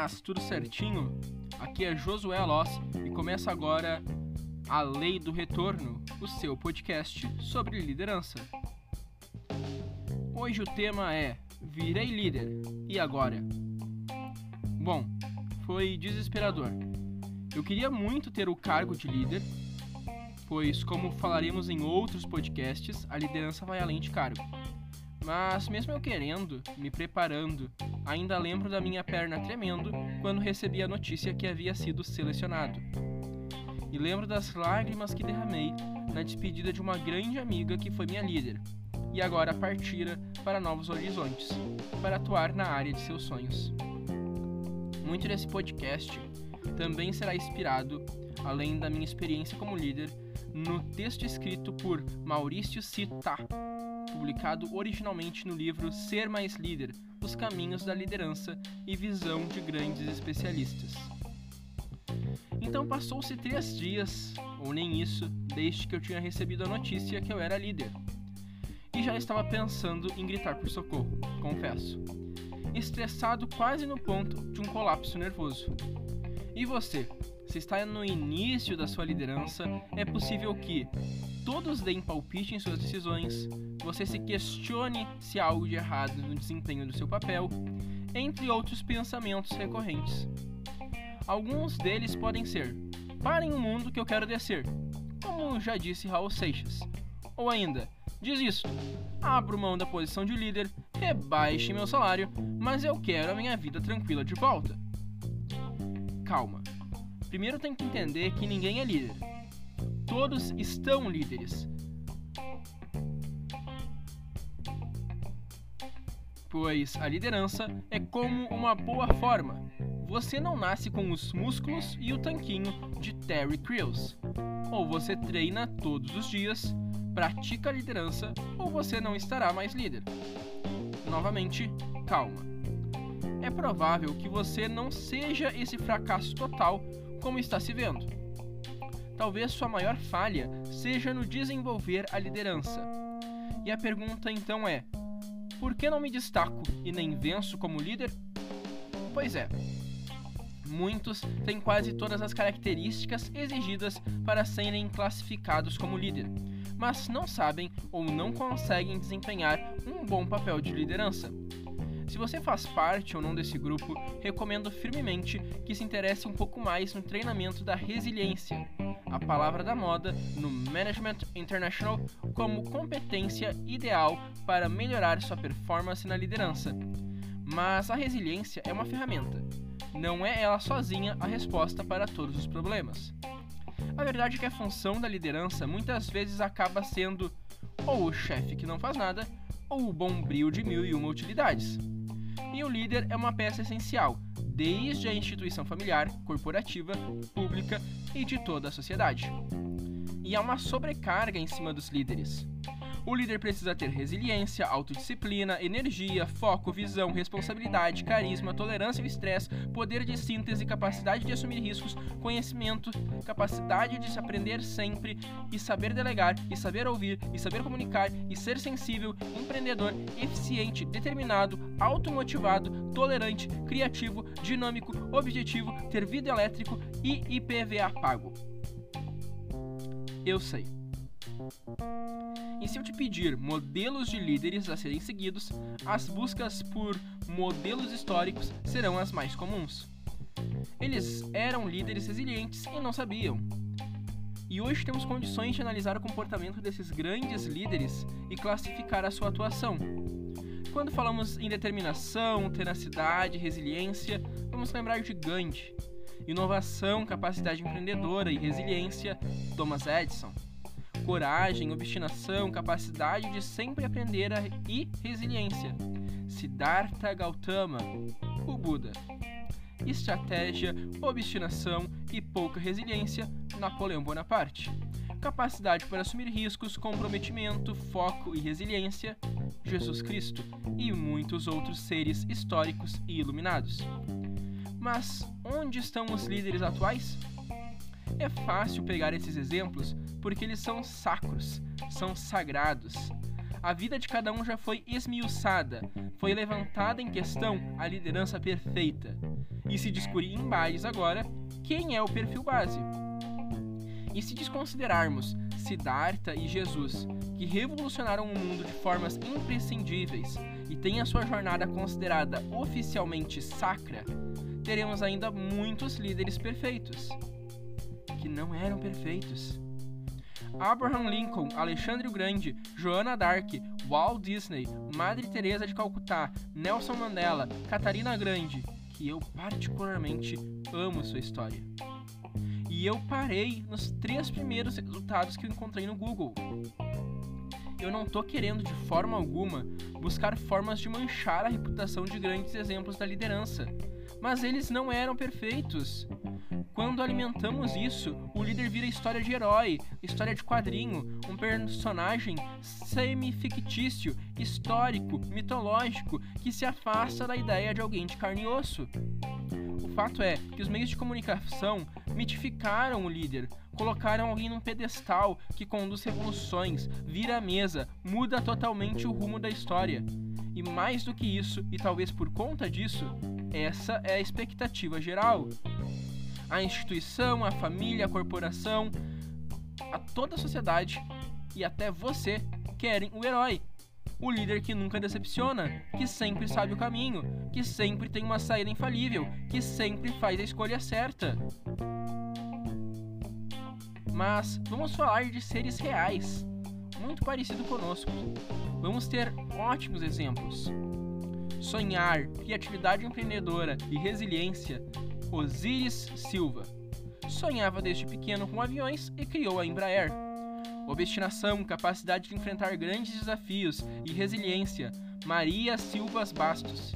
Buenas, tudo certinho? Aqui é Josué Loss e começa agora A Lei do Retorno, o seu podcast sobre liderança. Hoje o tema é Virei líder, e agora? Bom, foi desesperador. Eu queria muito ter o cargo de líder, pois, como falaremos em outros podcasts, a liderança vai além de cargo. Mas, mesmo eu querendo, me preparando, ainda lembro da minha perna tremendo quando recebi a notícia que havia sido selecionado. E lembro das lágrimas que derramei na despedida de uma grande amiga que foi minha líder, e agora partira para novos horizontes, para atuar na área de seus sonhos. Muito desse podcast também será inspirado, além da minha experiência como líder, no texto escrito por Maurício Cita, publicado originalmente no livro Ser Mais Líder: Os Caminhos da Liderança e Visão de Grandes Especialistas. Então passou-se três dias, ou nem isso, desde que eu tinha recebido a notícia que eu era líder. E já estava pensando em gritar por socorro, confesso. Estressado quase no ponto de um colapso nervoso. E você? Se está no início da sua liderança, é possível que todos deem palpite em suas decisões, você se questione se há algo de errado no desempenho do seu papel, entre outros pensamentos recorrentes. Alguns deles podem ser: parem o mundo que eu quero descer, como já disse Raul Seixas. Ou ainda, desisto, abro mão da posição de líder, rebaixe meu salário, mas eu quero a minha vida tranquila de volta. Calma. Primeiro tem que entender que ninguém é líder. Todos estão líderes. Pois a liderança é como uma boa forma. Você não nasce com os músculos e o tanquinho de Terry Crews. Ou você treina todos os dias, pratica a liderança, ou você não estará mais líder. Novamente, calma é provável que você não seja esse fracasso total como está se vendo. Talvez sua maior falha seja no desenvolver a liderança. E a pergunta então é: por que não me destaco e nem venço como líder? Pois é, muitos têm quase todas as características exigidas para serem classificados como líder, mas não sabem ou não conseguem desempenhar um bom papel de liderança. Se você faz parte ou não desse grupo, recomendo firmemente que se interesse um pouco mais no treinamento da resiliência, a palavra da moda no Management International como competência ideal para melhorar sua performance na liderança. Mas a resiliência é uma ferramenta, não é ela sozinha a resposta para todos os problemas. A verdade é que a função da liderança muitas vezes acaba sendo ou o chefe que não faz nada, ou o bom brilho de mil e uma utilidades. E o líder é uma peça essencial, desde a instituição familiar, corporativa, pública e de toda a sociedade. E há uma sobrecarga em cima dos líderes. O líder precisa ter resiliência, autodisciplina, energia, foco, visão, responsabilidade, carisma, tolerância ao estresse, poder de síntese, capacidade de assumir riscos, conhecimento, capacidade de se aprender sempre e saber delegar e saber ouvir e saber comunicar e ser sensível, empreendedor, eficiente, determinado, automotivado, tolerante, criativo, dinâmico, objetivo, ter vida elétrico e IPVA pago. Eu sei. E se eu te pedir modelos de líderes a serem seguidos, as buscas por modelos históricos serão as mais comuns. Eles eram líderes resilientes e não sabiam. E hoje temos condições de analisar o comportamento desses grandes líderes e classificar a sua atuação. Quando falamos em determinação, tenacidade, resiliência, vamos lembrar de Gandhi. Inovação, capacidade empreendedora e resiliência, Thomas Edison coragem, obstinação, capacidade de sempre aprender e resiliência. Siddhartha Gautama, o Buda. Estratégia, obstinação e pouca resiliência, Napoleão Bonaparte. Capacidade para assumir riscos, comprometimento, foco e resiliência, Jesus Cristo e muitos outros seres históricos e iluminados. Mas onde estão os líderes atuais? É fácil pegar esses exemplos porque eles são sacros, são sagrados. A vida de cada um já foi esmiuçada, foi levantada em questão a liderança perfeita. e se descobrir em bares agora quem é o perfil base. E se desconsiderarmos Siddhartha e Jesus, que revolucionaram o mundo de formas imprescindíveis e têm a sua jornada considerada oficialmente sacra, teremos ainda muitos líderes perfeitos que não eram perfeitos. Abraham Lincoln, Alexandre o Grande, Joana Dark, Walt Disney, Madre Teresa de Calcutá, Nelson Mandela, Catarina Grande, que eu particularmente amo sua história. E eu parei nos três primeiros resultados que eu encontrei no Google. Eu não tô querendo de forma alguma buscar formas de manchar a reputação de grandes exemplos da liderança, mas eles não eram perfeitos. Quando alimentamos isso, o líder vira história de herói, história de quadrinho, um personagem semi-fictício, histórico, mitológico, que se afasta da ideia de alguém de carne e osso. O fato é que os meios de comunicação mitificaram o líder, colocaram alguém num pedestal que conduz revoluções, vira a mesa, muda totalmente o rumo da história. E mais do que isso, e talvez por conta disso, essa é a expectativa geral a instituição, a família, a corporação, a toda a sociedade e até você querem o herói. O líder que nunca decepciona, que sempre sabe o caminho, que sempre tem uma saída infalível, que sempre faz a escolha certa. Mas vamos falar de seres reais, muito parecido conosco. Vamos ter ótimos exemplos. Sonhar, criatividade empreendedora e resiliência Osiris Silva. Sonhava desde pequeno com aviões e criou a Embraer. Obstinação, capacidade de enfrentar grandes desafios e resiliência, Maria Silvas Bastos,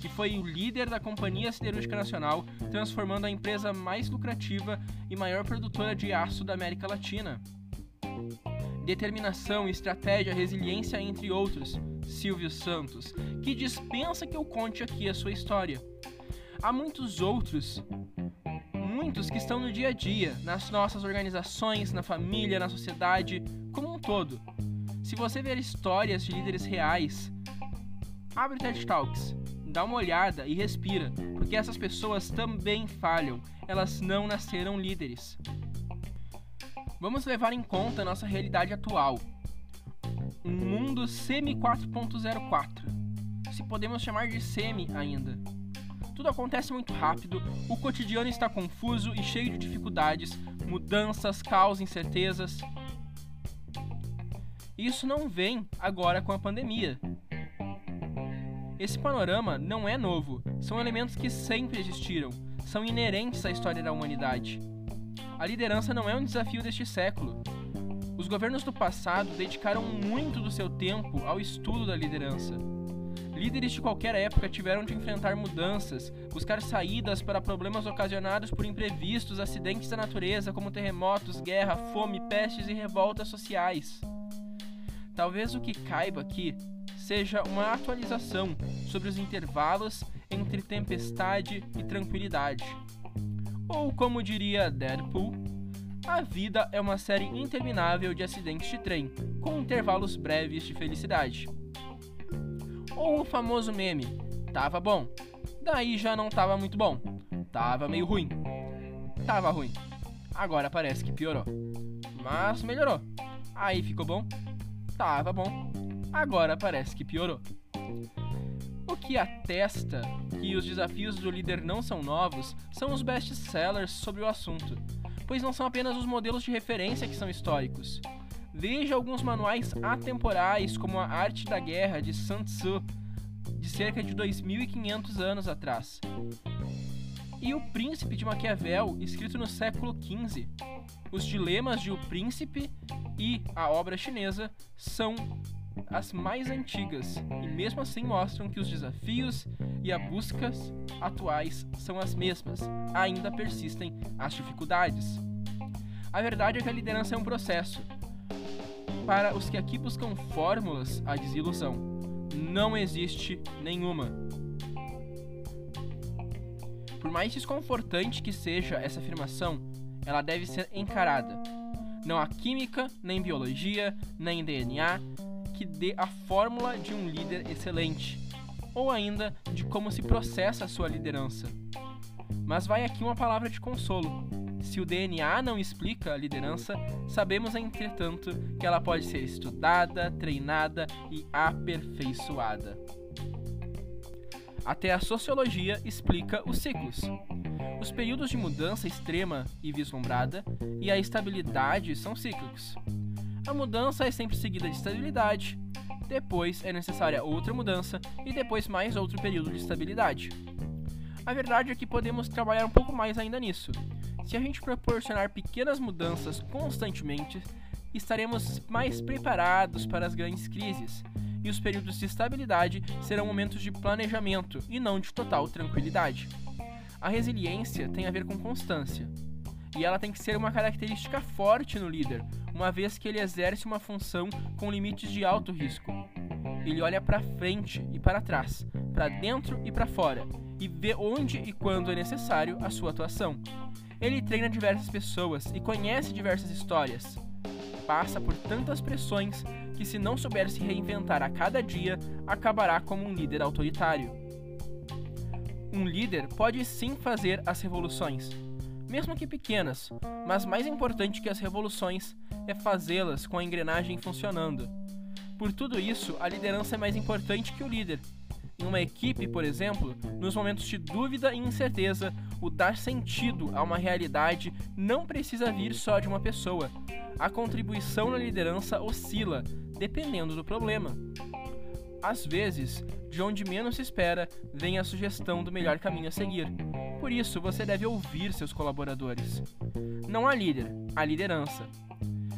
que foi o líder da Companhia Siderúrgica Nacional, transformando a empresa mais lucrativa e maior produtora de aço da América Latina. Determinação, estratégia, resiliência, entre outros, Silvio Santos, que dispensa que eu conte aqui a sua história há muitos outros, muitos que estão no dia a dia, nas nossas organizações, na família, na sociedade, como um todo. Se você ver histórias de líderes reais, abre TED Talks, dá uma olhada e respira, porque essas pessoas também falham, elas não nasceram líderes. Vamos levar em conta a nossa realidade atual. Um mundo semi 4.04, se podemos chamar de semi ainda tudo acontece muito rápido, o cotidiano está confuso e cheio de dificuldades, mudanças, caos, incertezas. Isso não vem agora com a pandemia. Esse panorama não é novo, são elementos que sempre existiram, são inerentes à história da humanidade. A liderança não é um desafio deste século. Os governos do passado dedicaram muito do seu tempo ao estudo da liderança. Líderes de qualquer época tiveram de enfrentar mudanças, buscar saídas para problemas ocasionados por imprevistos acidentes da natureza, como terremotos, guerra, fome, pestes e revoltas sociais. Talvez o que caiba aqui seja uma atualização sobre os intervalos entre tempestade e tranquilidade. Ou, como diria Deadpool, a vida é uma série interminável de acidentes de trem, com intervalos breves de felicidade. Ou o famoso meme: tava bom, daí já não tava muito bom, tava meio ruim, tava ruim, agora parece que piorou, mas melhorou, aí ficou bom, tava bom, agora parece que piorou. O que atesta que os desafios do líder não são novos são os best-sellers sobre o assunto, pois não são apenas os modelos de referência que são históricos. Veja alguns manuais atemporais, como a Arte da Guerra de Sun Tzu, de cerca de 2500 anos atrás. E O Príncipe de Maquiavel, escrito no século XV. Os dilemas de O Príncipe e a obra chinesa são as mais antigas e mesmo assim mostram que os desafios e as buscas atuais são as mesmas, ainda persistem as dificuldades. A verdade é que a liderança é um processo, para os que aqui buscam fórmulas, a desilusão. Não existe nenhuma. Por mais desconfortante que seja essa afirmação, ela deve ser encarada. Não há química, nem biologia, nem DNA que dê a fórmula de um líder excelente, ou ainda de como se processa a sua liderança. Mas vai aqui uma palavra de consolo. Se o DNA não explica a liderança, sabemos, entretanto, que ela pode ser estudada, treinada e aperfeiçoada. Até a sociologia explica os ciclos. Os períodos de mudança extrema e vislumbrada e a estabilidade são cíclicos. A mudança é sempre seguida de estabilidade, depois é necessária outra mudança e depois mais outro período de estabilidade. A verdade é que podemos trabalhar um pouco mais ainda nisso. Se a gente proporcionar pequenas mudanças constantemente, estaremos mais preparados para as grandes crises, e os períodos de estabilidade serão momentos de planejamento e não de total tranquilidade. A resiliência tem a ver com constância, e ela tem que ser uma característica forte no líder, uma vez que ele exerce uma função com limites de alto risco. Ele olha para frente e para trás, para dentro e para fora, e vê onde e quando é necessário a sua atuação. Ele treina diversas pessoas e conhece diversas histórias. Passa por tantas pressões que, se não souber se reinventar a cada dia, acabará como um líder autoritário. Um líder pode sim fazer as revoluções, mesmo que pequenas, mas mais importante que as revoluções é fazê-las com a engrenagem funcionando. Por tudo isso, a liderança é mais importante que o líder. Em uma equipe, por exemplo, nos momentos de dúvida e incerteza, o dar sentido a uma realidade não precisa vir só de uma pessoa. A contribuição na liderança oscila, dependendo do problema. Às vezes, de onde menos se espera, vem a sugestão do melhor caminho a seguir. Por isso, você deve ouvir seus colaboradores. Não há líder, há liderança.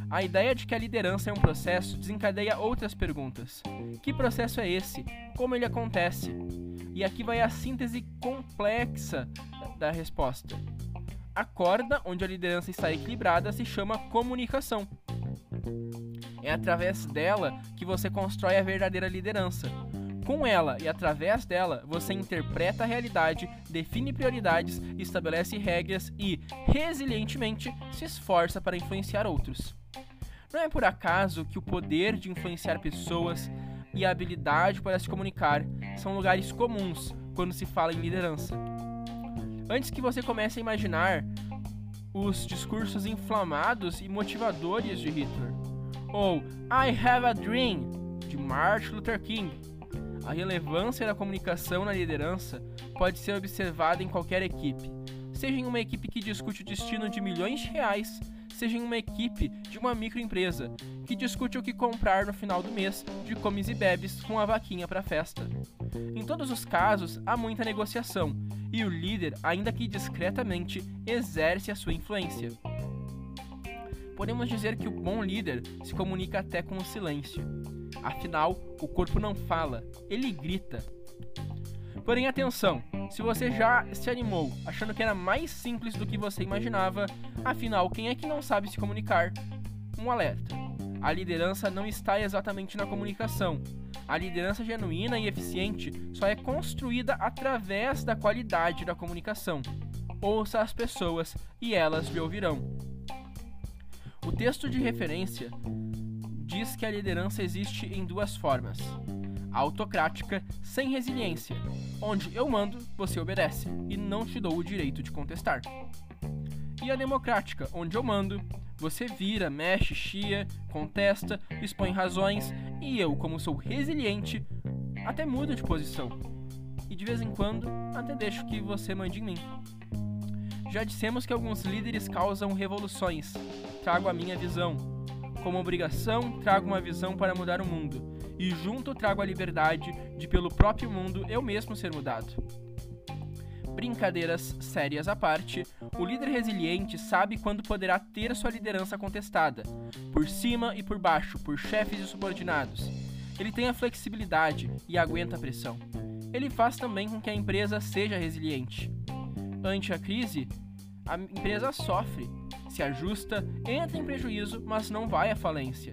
A ideia de que a liderança é um processo desencadeia outras perguntas. Que processo é esse? Como ele acontece? E aqui vai a síntese complexa da resposta. A corda onde a liderança está equilibrada se chama comunicação. É através dela que você constrói a verdadeira liderança. Com ela e através dela, você interpreta a realidade, define prioridades, estabelece regras e, resilientemente, se esforça para influenciar outros. Não é por acaso que o poder de influenciar pessoas e a habilidade para se comunicar são lugares comuns quando se fala em liderança. Antes que você comece a imaginar os discursos inflamados e motivadores de Hitler, ou I Have a Dream, de Martin Luther King. A relevância da comunicação na liderança pode ser observada em qualquer equipe, seja em uma equipe que discute o destino de milhões de reais, seja em uma equipe de uma microempresa que discute o que comprar no final do mês de comes e bebes com a vaquinha para festa. Em todos os casos, há muita negociação e o líder, ainda que discretamente, exerce a sua influência podemos dizer que o bom líder se comunica até com o silêncio. Afinal, o corpo não fala, ele grita. Porém, atenção! Se você já se animou achando que era mais simples do que você imaginava, afinal, quem é que não sabe se comunicar? Um alerta: a liderança não está exatamente na comunicação. A liderança genuína e eficiente só é construída através da qualidade da comunicação. Ouça as pessoas e elas lhe ouvirão. O texto de referência diz que a liderança existe em duas formas: a autocrática sem resiliência, onde eu mando, você obedece e não te dou o direito de contestar. E a democrática, onde eu mando, você vira, mexe, chia, contesta, expõe razões e eu, como sou resiliente, até mudo de posição. E de vez em quando, até deixo que você mande em mim. Já dissemos que alguns líderes causam revoluções. Trago a minha visão. Como obrigação, trago uma visão para mudar o mundo. E junto trago a liberdade de, pelo próprio mundo, eu mesmo ser mudado. Brincadeiras sérias à parte, o líder resiliente sabe quando poderá ter sua liderança contestada, por cima e por baixo, por chefes e subordinados. Ele tem a flexibilidade e aguenta a pressão. Ele faz também com que a empresa seja resiliente. Ante a crise, a empresa sofre, se ajusta, entra em prejuízo, mas não vai à falência.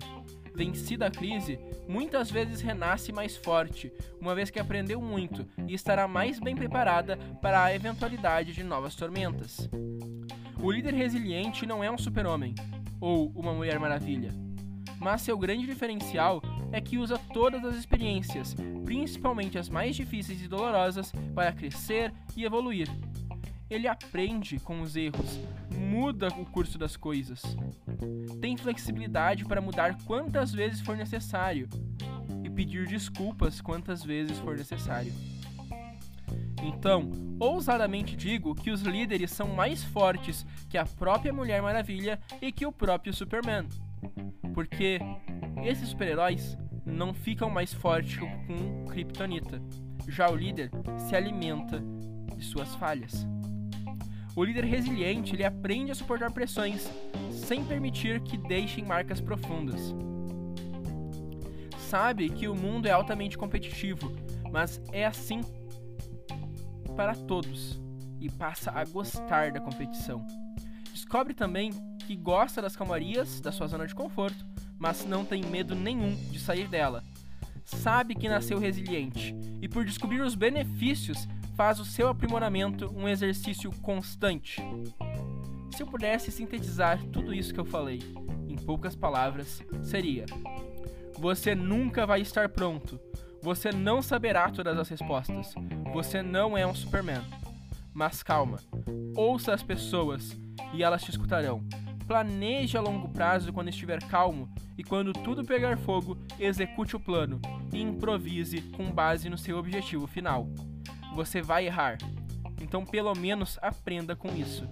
Vencida a crise, muitas vezes renasce mais forte, uma vez que aprendeu muito e estará mais bem preparada para a eventualidade de novas tormentas. O líder resiliente não é um super-homem ou uma mulher maravilha, mas seu grande diferencial é que usa todas as experiências, principalmente as mais difíceis e dolorosas, para crescer e evoluir ele aprende com os erros, muda o curso das coisas. Tem flexibilidade para mudar quantas vezes for necessário e pedir desculpas quantas vezes for necessário. Então, ousadamente digo que os líderes são mais fortes que a própria Mulher Maravilha e que o próprio Superman. Porque esses super-heróis não ficam mais fortes com Kryptonita. Já o líder se alimenta de suas falhas. O líder resiliente ele aprende a suportar pressões sem permitir que deixem marcas profundas. Sabe que o mundo é altamente competitivo, mas é assim para todos e passa a gostar da competição. Descobre também que gosta das calmarias da sua zona de conforto, mas não tem medo nenhum de sair dela. Sabe que nasceu resiliente e, por descobrir os benefícios, faz o seu aprimoramento um exercício constante. Se eu pudesse sintetizar tudo isso que eu falei em poucas palavras, seria: Você nunca vai estar pronto. Você não saberá todas as respostas. Você não é um Superman. Mas calma, ouça as pessoas e elas te escutarão. Planeje a longo prazo quando estiver calmo e quando tudo pegar fogo, execute o plano e improvise com base no seu objetivo final você vai errar. Então, pelo menos, aprenda com isso.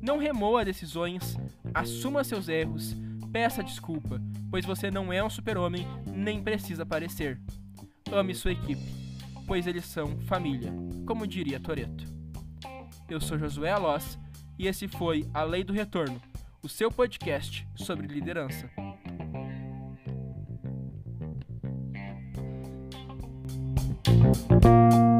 Não remoa decisões, assuma seus erros, peça desculpa, pois você não é um super-homem nem precisa parecer. Ame sua equipe, pois eles são família, como diria Toreto. Eu sou Josué Alós e esse foi A Lei do Retorno, o seu podcast sobre liderança. Música